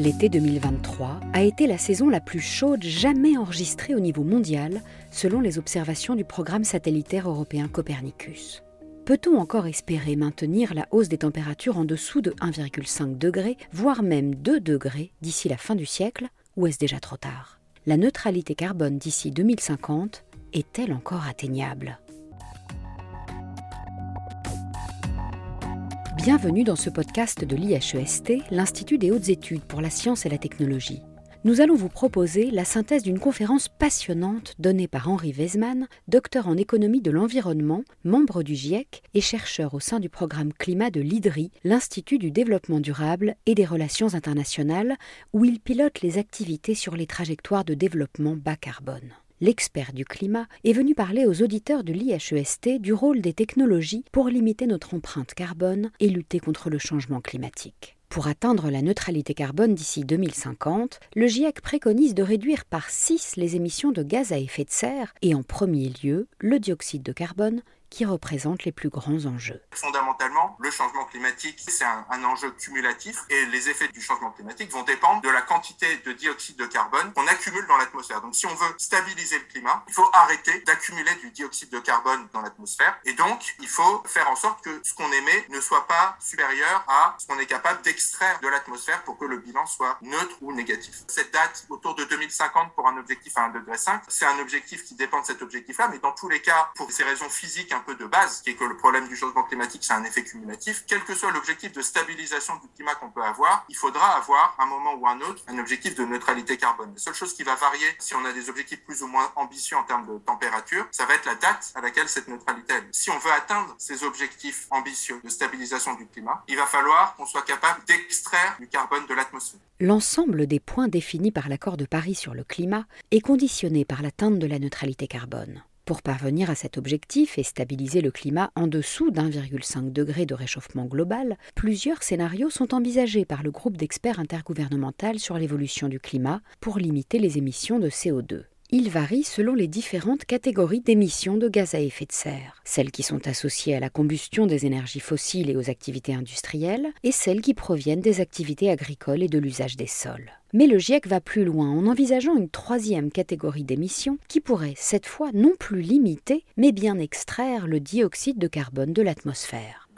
L'été 2023 a été la saison la plus chaude jamais enregistrée au niveau mondial, selon les observations du programme satellitaire européen Copernicus. Peut-on encore espérer maintenir la hausse des températures en dessous de 1,5 degré, voire même 2 degrés d'ici la fin du siècle, ou est-ce déjà trop tard? La neutralité carbone d'ici 2050 est-elle encore atteignable? Bienvenue dans ce podcast de l'IHEST, l'Institut des hautes études pour la science et la technologie. Nous allons vous proposer la synthèse d'une conférence passionnante donnée par Henri Weismann, docteur en économie de l'environnement, membre du GIEC et chercheur au sein du programme climat de l'IDRI, l'Institut du développement durable et des relations internationales, où il pilote les activités sur les trajectoires de développement bas carbone l'expert du climat, est venu parler aux auditeurs de l'IHEST du rôle des technologies pour limiter notre empreinte carbone et lutter contre le changement climatique. Pour atteindre la neutralité carbone d'ici 2050, le GIEC préconise de réduire par 6 les émissions de gaz à effet de serre et en premier lieu le dioxyde de carbone qui représentent les plus grands enjeux. Fondamentalement, le changement climatique, c'est un, un, enjeu cumulatif et les effets du changement climatique vont dépendre de la quantité de dioxyde de carbone qu'on accumule dans l'atmosphère. Donc si on veut stabiliser le climat, il faut arrêter d'accumuler du dioxyde de carbone dans l'atmosphère et donc il faut faire en sorte que ce qu'on émet ne soit pas supérieur à ce qu'on est capable d'extraire de l'atmosphère pour que le bilan soit neutre ou négatif. Cette date autour de 2050 pour un objectif à 1,5 degré, c'est un objectif qui dépend de cet objectif-là, mais dans tous les cas, pour ces raisons physiques un peu de base, qui est que le problème du changement climatique, c'est un effet cumulatif. Quel que soit l'objectif de stabilisation du climat qu'on peut avoir, il faudra avoir, un moment ou un autre, un objectif de neutralité carbone. La seule chose qui va varier, si on a des objectifs plus ou moins ambitieux en termes de température, ça va être la date à laquelle cette neutralité est. Si on veut atteindre ces objectifs ambitieux de stabilisation du climat, il va falloir qu'on soit capable d'extraire du carbone de l'atmosphère. L'ensemble des points définis par l'accord de Paris sur le climat est conditionné par l'atteinte de la neutralité carbone. Pour parvenir à cet objectif et stabiliser le climat en dessous d'1,5 degré de réchauffement global, plusieurs scénarios sont envisagés par le groupe d'experts intergouvernemental sur l'évolution du climat pour limiter les émissions de CO2 il varie selon les différentes catégories d'émissions de gaz à effet de serre, celles qui sont associées à la combustion des énergies fossiles et aux activités industrielles, et celles qui proviennent des activités agricoles et de l'usage des sols. Mais le GIEC va plus loin en envisageant une troisième catégorie d'émissions qui pourrait, cette fois, non plus limiter, mais bien extraire le dioxyde de carbone de l'atmosphère.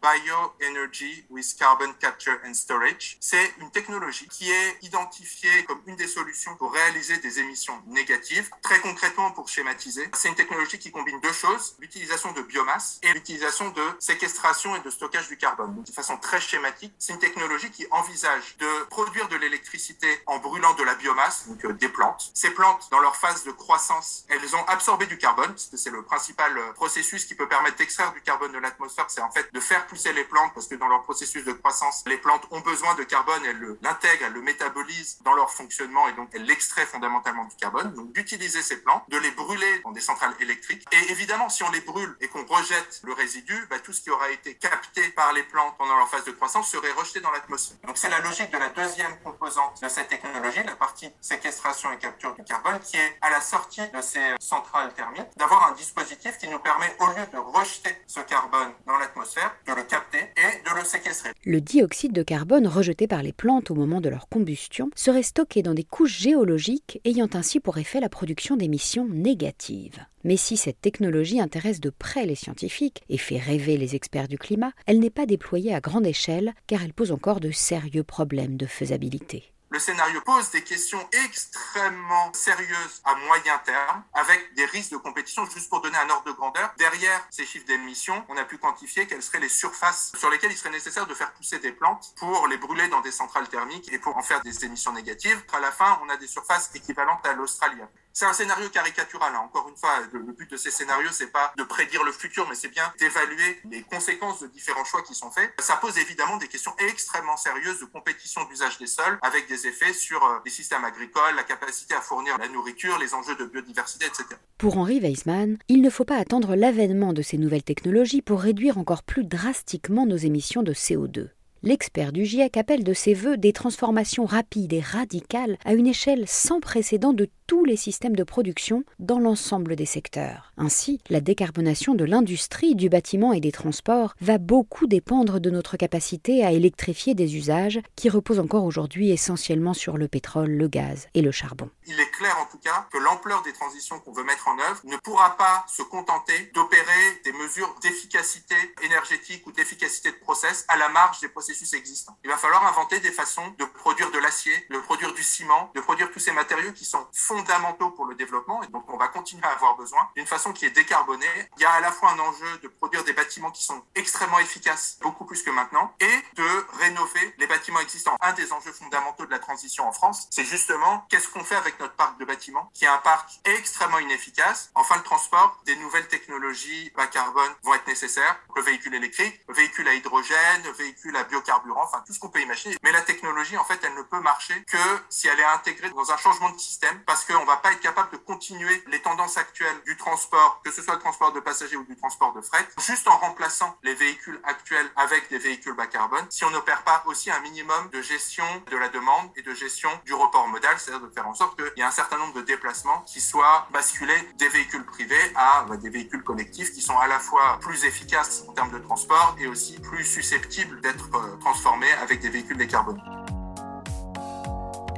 Bioenergy with Carbon Capture and Storage, c'est une technologie qui est identifiée comme une des solutions pour réaliser des émissions négatives. Très concrètement, pour schématiser, c'est une technologie qui combine deux choses, l'utilisation de biomasse et l'utilisation de séquestration et de stockage du carbone. de façon très schématique, c'est une technologie qui envisage de produire de l'électricité en brûlant de la biomasse, donc euh, des plantes. Ces plantes, dans leur phase de croissance, elles ont absorbé du carbone, parce c'est le principal euh, processus qui peut permettre d'extraire du carbone de l'atmosphère, c'est en fait de faire pousser les plantes parce que dans leur processus de croissance, les plantes ont besoin de carbone, elles l'intègrent, elles le métabolisent dans leur fonctionnement et donc elles l'extraient fondamentalement du carbone. Donc d'utiliser ces plantes, de les brûler dans des centrales électriques. Et évidemment, si on les brûle et qu'on rejette le résidu, bah, tout ce qui aura été capté par les plantes pendant leur phase de croissance serait rejeté dans l'atmosphère. Donc c'est la logique de la deuxième composante de cette technologie, la partie séquestration et capture du carbone, qui est à la sortie de ces centrales thermiques, d'avoir un dispositif qui nous permet, au lieu de rejeter ce carbone dans l'atmosphère, de le capter et de le séquestrer. Le dioxyde de carbone rejeté par les plantes au moment de leur combustion serait stocké dans des couches géologiques ayant ainsi pour effet la production d'émissions négatives. Mais si cette technologie intéresse de près les scientifiques et fait rêver les experts du climat, elle n'est pas déployée à grande échelle car elle pose encore de sérieux problèmes de faisabilité le scénario pose des questions extrêmement sérieuses à moyen terme, avec des risques de compétition. Juste pour donner un ordre de grandeur, derrière ces chiffres d'émissions, on a pu quantifier quelles seraient les surfaces sur lesquelles il serait nécessaire de faire pousser des plantes pour les brûler dans des centrales thermiques et pour en faire des émissions négatives. À la fin, on a des surfaces équivalentes à l'Australie. C'est un scénario caricatural. Hein. Encore une fois, le, but de ces scénarios, c'est pas de prédire le futur, mais c'est bien d'évaluer les conséquences de différents choix qui sont faits. Ça pose évidemment des questions extrêmement sérieuses de compétition d'usage des sols, avec des effets sur euh, les systèmes agricoles, la capacité à fournir la nourriture, les enjeux de biodiversité, etc. Pour Henri Weismann, il ne faut pas attendre l'avènement de ces nouvelles technologies pour réduire encore plus drastiquement nos émissions de CO2. L'expert du GIEC appelle de ses voeux des transformations rapides et radicales à une échelle sans précédent de tous les systèmes de production dans l'ensemble des secteurs. Ainsi, la décarbonation de l'industrie, du bâtiment et des transports va beaucoup dépendre de notre capacité à électrifier des usages qui reposent encore aujourd'hui essentiellement sur le pétrole, le gaz et le charbon. Il est clair en tout cas que l'ampleur des transitions qu'on veut mettre en œuvre ne pourra pas se contenter d'opérer des mesures d'efficacité énergétique ou d'efficacité de process à la marge des processus existants. Il va falloir inventer des façons de produire de l'acier, de produire du ciment, de produire tous ces matériaux qui sont fondamentaux pour le développement et donc on va continuer à avoir besoin d'une façon qui est décarbonée. Il y a à la fois un enjeu de produire des bâtiments qui sont extrêmement efficaces, beaucoup plus que maintenant, et de rénover les bâtiments existants. Un des enjeux fondamentaux de la transition en France, c'est justement qu'est-ce qu'on fait avec notre parc de bâtiments, qui est un parc extrêmement inefficace. Enfin, le transport, des nouvelles technologies bas carbone vont être nécessaires. Le véhicule électrique, le véhicule à hydrogène, le véhicule à biocarburant, enfin tout ce qu'on peut imaginer. Mais la technologie, en fait, elle ne peut marcher que si elle est intégrée dans un changement de système, parce qu'on va pas être capable de continuer les tendances actuelles du transport, que ce soit le transport de passagers ou du transport de fret, juste en remplaçant les véhicules actuels avec des véhicules bas carbone, si on n'opère pas aussi un minimum de gestion de la demande et de gestion du report modal, c'est-à-dire de faire en sorte qu'il y ait un certain nombre de déplacements qui soient basculés des véhicules privés à bah, des véhicules collectifs qui sont à la fois plus efficaces en termes de transport et aussi plus susceptibles d'être euh, transformés avec des véhicules décarbonés.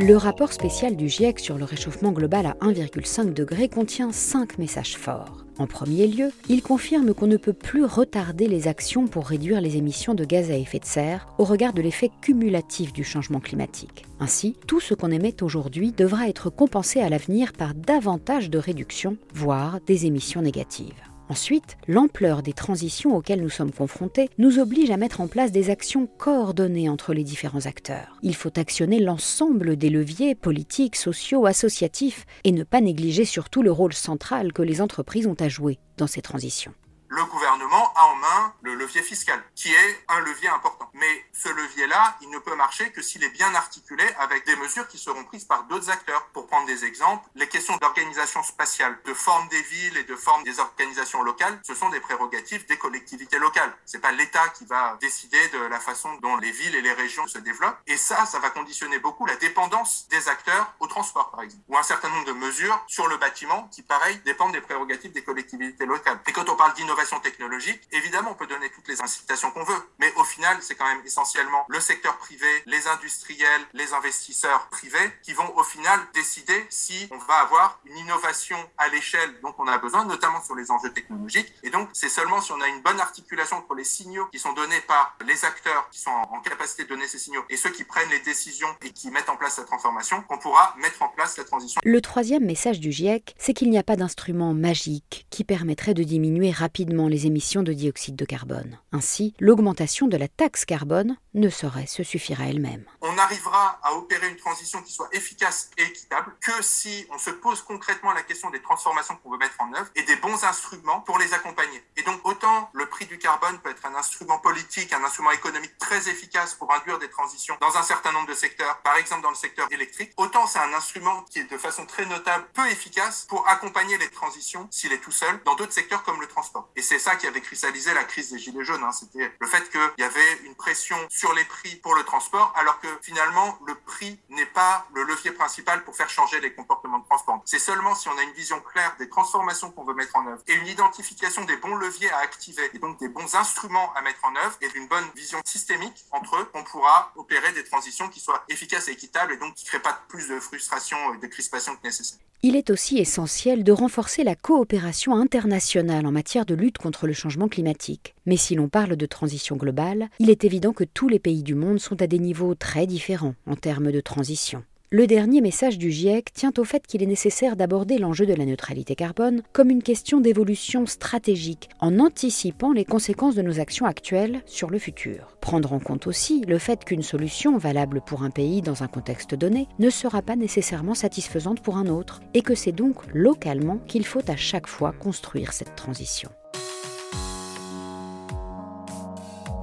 Le rapport spécial du GIEC sur le réchauffement global à 1,5 degré contient cinq messages forts. En premier lieu, il confirme qu'on ne peut plus retarder les actions pour réduire les émissions de gaz à effet de serre au regard de l'effet cumulatif du changement climatique. Ainsi, tout ce qu'on émet aujourd'hui devra être compensé à l'avenir par davantage de réductions, voire des émissions négatives. Ensuite, l'ampleur des transitions auxquelles nous sommes confrontés nous oblige à mettre en place des actions coordonnées entre les différents acteurs. Il faut actionner l'ensemble des leviers politiques, sociaux, associatifs et ne pas négliger surtout le rôle central que les entreprises ont à jouer dans ces transitions le gouvernement a en main le levier fiscal, qui est un levier important. Mais ce levier-là, il ne peut marcher que s'il est bien articulé avec des mesures qui seront prises par d'autres acteurs. Pour prendre des exemples, les questions d'organisation spatiale, de forme des villes et de forme des organisations locales, ce sont des prérogatives des collectivités locales. C'est pas l'État qui va décider de la façon dont les villes et les régions se développent. Et ça, ça va conditionner beaucoup la dépendance des acteurs au transport, par exemple. Ou un certain nombre de mesures sur le bâtiment qui, pareil, dépendent des prérogatives des collectivités locales. Et quand on parle d'innovation technologique, évidemment, on peut donner toutes les incitations qu'on veut, mais au final, c'est quand même essentiellement le secteur privé, les industriels, les investisseurs privés qui vont au final décider si on va avoir une innovation à l'échelle dont on a besoin, notamment sur les enjeux technologiques. Et donc, c'est seulement si on a une bonne articulation entre les signaux qui sont donnés par les acteurs qui sont en capacité de donner ces signaux et ceux qui prennent les décisions et qui mettent en place la transformation qu'on pourra mettre en place la transition. Le troisième message du GIEC, c'est qu'il n'y a pas d'instrument magique qui permettrait de diminuer rapidement les émissions de dioxyde de carbone. Ainsi, l'augmentation de la taxe carbone ne saurait se suffire à elle-même. On n'arrivera à opérer une transition qui soit efficace et équitable que si on se pose concrètement la question des transformations qu'on veut mettre en œuvre et des bons instruments pour les accompagner. Et donc autant le prix du carbone peut être un instrument politique, un instrument économique très efficace pour induire des transitions dans un certain nombre de secteurs, par exemple dans le secteur électrique, autant c'est un instrument qui est de façon très notable peu efficace pour accompagner les transitions s'il est tout seul dans d'autres secteurs comme le transport. Et c'est ça qui avait cristallisé la crise des Gilets jaunes. Hein. C'était le fait qu'il y avait une pression sur les prix pour le transport, alors que finalement, le prix n'est pas le levier principal pour faire changer les comportements de transport. C'est seulement si on a une vision claire des transformations qu'on veut mettre en œuvre et une identification des bons leviers à activer et donc des bons instruments à mettre en œuvre et d'une bonne vision systémique entre eux qu'on pourra opérer des transitions qui soient efficaces et équitables et donc qui ne créent pas plus de frustration et de crispation que nécessaire. Il est aussi essentiel de renforcer la coopération internationale en matière de lutte contre le changement climatique. Mais si l'on parle de transition globale, il est évident que tous les pays du monde sont à des niveaux très différents en termes de transition. Le dernier message du GIEC tient au fait qu'il est nécessaire d'aborder l'enjeu de la neutralité carbone comme une question d'évolution stratégique, en anticipant les conséquences de nos actions actuelles sur le futur. Prendre en compte aussi le fait qu'une solution valable pour un pays dans un contexte donné ne sera pas nécessairement satisfaisante pour un autre, et que c'est donc localement qu'il faut à chaque fois construire cette transition.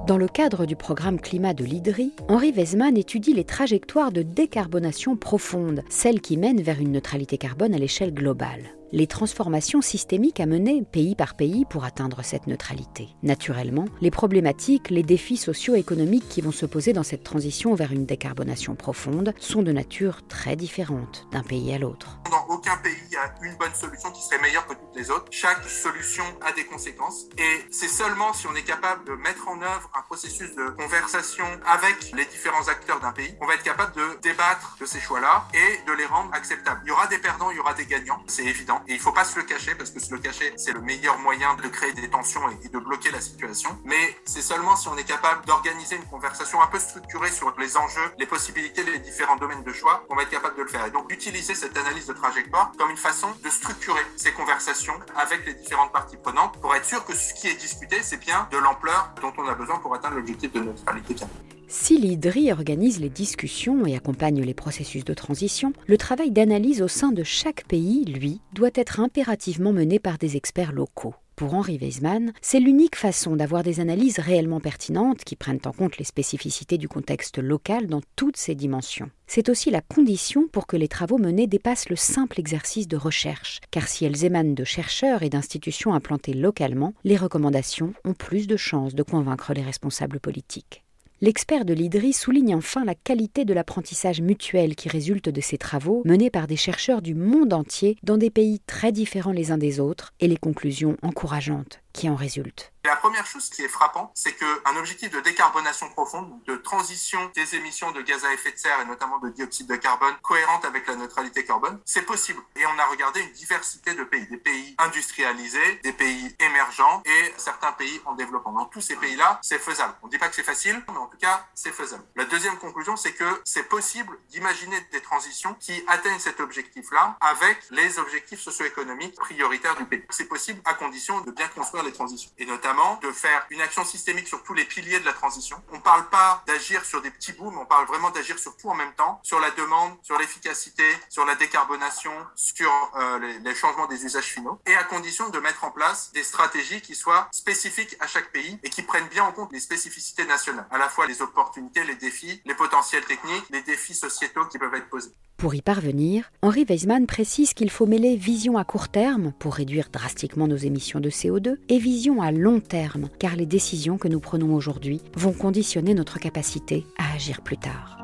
Dans le cadre du programme climat de l'IDRI, Henri Weismann étudie les trajectoires de décarbonation profonde, celles qui mènent vers une neutralité carbone à l'échelle globale. Les transformations systémiques à mener pays par pays pour atteindre cette neutralité. Naturellement, les problématiques, les défis socio-économiques qui vont se poser dans cette transition vers une décarbonation profonde sont de nature très différente d'un pays à l'autre. Dans aucun pays, il y a une bonne solution qui serait meilleure que toutes les autres. Chaque solution a des conséquences et c'est seulement si on est capable de mettre en œuvre un processus de conversation avec les différents acteurs d'un pays qu'on va être capable de débattre de ces choix-là et de les rendre acceptables. Il y aura des perdants, il y aura des gagnants, c'est évident. Et il faut pas se le cacher parce que se le cacher, c'est le meilleur moyen de créer des tensions et de bloquer la situation. Mais c'est seulement si on est capable d'organiser une conversation un peu structurée sur les enjeux, les possibilités, les différents domaines de choix qu'on va être capable de le faire. Et donc d'utiliser cette analyse de trajectoire comme une façon de structurer ces conversations avec les différentes parties prenantes pour être sûr que ce qui est discuté, c'est bien de l'ampleur dont on a besoin pour atteindre l'objectif de neutralité carbone. Si l'IDRI organise les discussions et accompagne les processus de transition, le travail d'analyse au sein de chaque pays, lui, doit être impérativement mené par des experts locaux. Pour Henri Weismann, c'est l'unique façon d'avoir des analyses réellement pertinentes qui prennent en compte les spécificités du contexte local dans toutes ses dimensions. C'est aussi la condition pour que les travaux menés dépassent le simple exercice de recherche, car si elles émanent de chercheurs et d'institutions implantées localement, les recommandations ont plus de chances de convaincre les responsables politiques. L'expert de l'IDRI souligne enfin la qualité de l'apprentissage mutuel qui résulte de ces travaux menés par des chercheurs du monde entier dans des pays très différents les uns des autres et les conclusions encourageantes qui en résultent. La première chose qui est frappante, c'est qu'un objectif de décarbonation profonde, de transition des émissions de gaz à effet de serre et notamment de dioxyde de carbone cohérente avec la neutralité carbone, c'est possible. Et on a regardé une diversité de pays, des pays industrialisés, des pays émergents et certains pays en développement. Dans tous ces pays-là, c'est faisable. On ne dit pas que c'est facile, mais en tout cas, c'est faisable. La deuxième conclusion, c'est que c'est possible d'imaginer des transitions qui atteignent cet objectif-là avec les objectifs socio-économiques prioritaires du pays. C'est possible à condition de bien construire transitions et notamment de faire une action systémique sur tous les piliers de la transition. On ne parle pas d'agir sur des petits bouts, mais on parle vraiment d'agir sur tout en même temps, sur la demande, sur l'efficacité, sur la décarbonation, sur euh, les, changements des usages finaux, et à condition de mettre en place des stratégies qui soient spécifiques à chaque pays et qui prennent bien en compte les spécificités nationales, à la fois les opportunités, les défis, les potentiels techniques, les défis sociétaux qui peuvent être posés. Pour y parvenir, Henri Weismann précise qu'il faut mêler vision à court terme pour réduire drastiquement nos émissions de CO2 et vision à long terme, car les décisions que nous prenons aujourd'hui vont conditionner notre capacité à agir plus tard.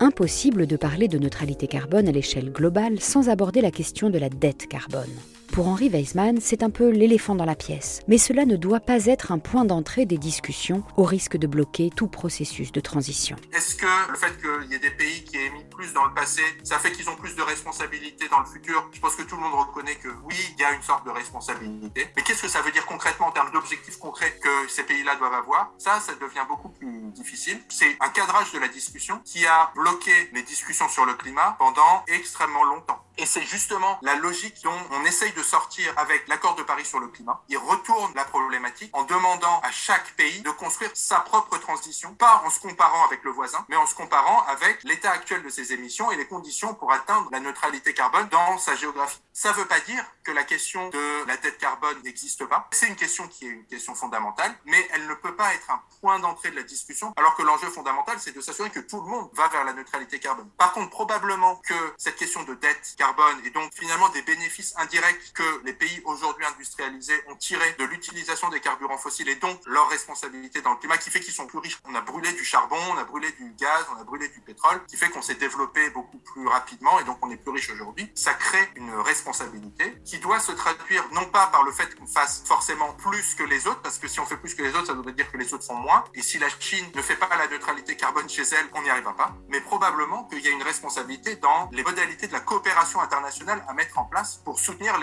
Impossible de parler de neutralité carbone à l'échelle globale sans aborder la question de la dette carbone. Pour Henri Weismann, c'est un peu l'éléphant dans la pièce. Mais cela ne doit pas être un point d'entrée des discussions au risque de bloquer tout processus de transition. Est-ce que le fait qu'il y ait des pays qui aient mis plus dans le passé, ça fait qu'ils ont plus de responsabilités dans le futur? Je pense que tout le monde reconnaît que oui, il y a une sorte de responsabilité. Mais qu'est-ce que ça veut dire concrètement en termes d'objectifs concrets que ces pays-là doivent avoir? Ça, ça devient beaucoup plus difficile. C'est un cadrage de la discussion qui a bloqué les discussions sur le climat pendant extrêmement longtemps. Et c'est justement la logique dont on essaye de sortir avec l'accord de Paris sur le climat. Il retourne la problématique en demandant à chaque pays de construire sa propre transition, pas en se comparant avec le voisin, mais en se comparant avec l'état actuel de ses émissions et les conditions pour atteindre la neutralité carbone dans sa géographie. Ça ne veut pas dire que la question de la dette carbone n'existe pas. C'est une question qui est une question fondamentale, mais elle ne peut pas être un point d'entrée de la discussion, alors que l'enjeu fondamental, c'est de s'assurer que tout le monde va vers la neutralité carbone. Par contre, probablement que cette question de dette carbone et donc finalement des bénéfices indirects que les pays aujourd'hui industrialisés ont tirés de l'utilisation des carburants fossiles et donc leur responsabilité dans le climat qui fait qu'ils sont plus riches. On a brûlé du charbon, on a brûlé du gaz, on a brûlé du pétrole, qui fait qu'on s'est développé beaucoup plus rapidement et donc on est plus riche aujourd'hui. Ça crée une responsabilité qui doit se traduire non pas par le fait qu'on fasse forcément plus que les autres, parce que si on fait plus que les autres, ça voudrait dire que les autres font moins. Et si la Chine ne fait pas la neutralité carbone chez elle, on n'y arrivera pas. Mais probablement qu'il y a une responsabilité dans les modalités de la coopération internationale à mettre en place pour soutenir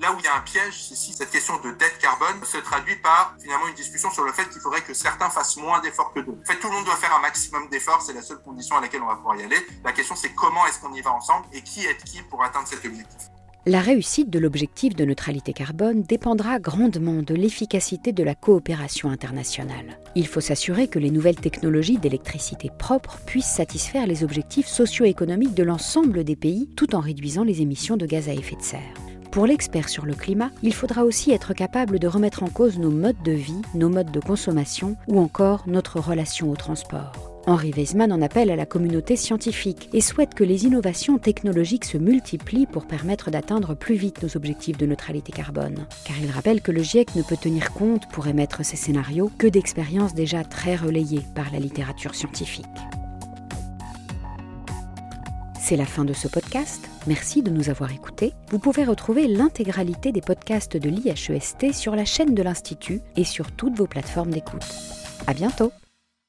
Là où il y a un piège, c'est si cette question de dette carbone se traduit par finalement une discussion sur le fait qu'il faudrait que certains fassent moins d'efforts que d'autres. En fait, tout le monde doit faire un maximum d'efforts, c'est la seule condition à laquelle on va pouvoir y aller. La question, c'est comment est-ce qu'on y va ensemble et qui est qui pour atteindre cet objectif. La réussite de l'objectif de neutralité carbone dépendra grandement de l'efficacité de la coopération internationale. Il faut s'assurer que les nouvelles technologies d'électricité propre puissent satisfaire les objectifs socio-économiques de l'ensemble des pays tout en réduisant les émissions de gaz à effet de serre. Pour l'expert sur le climat, il faudra aussi être capable de remettre en cause nos modes de vie, nos modes de consommation ou encore notre relation au transport. Henri Weismann en appelle à la communauté scientifique et souhaite que les innovations technologiques se multiplient pour permettre d'atteindre plus vite nos objectifs de neutralité carbone. Car il rappelle que le GIEC ne peut tenir compte pour émettre ces scénarios que d'expériences déjà très relayées par la littérature scientifique. C'est la fin de ce podcast. Merci de nous avoir écoutés. Vous pouvez retrouver l'intégralité des podcasts de l'IHEST sur la chaîne de l'Institut et sur toutes vos plateformes d'écoute. À bientôt!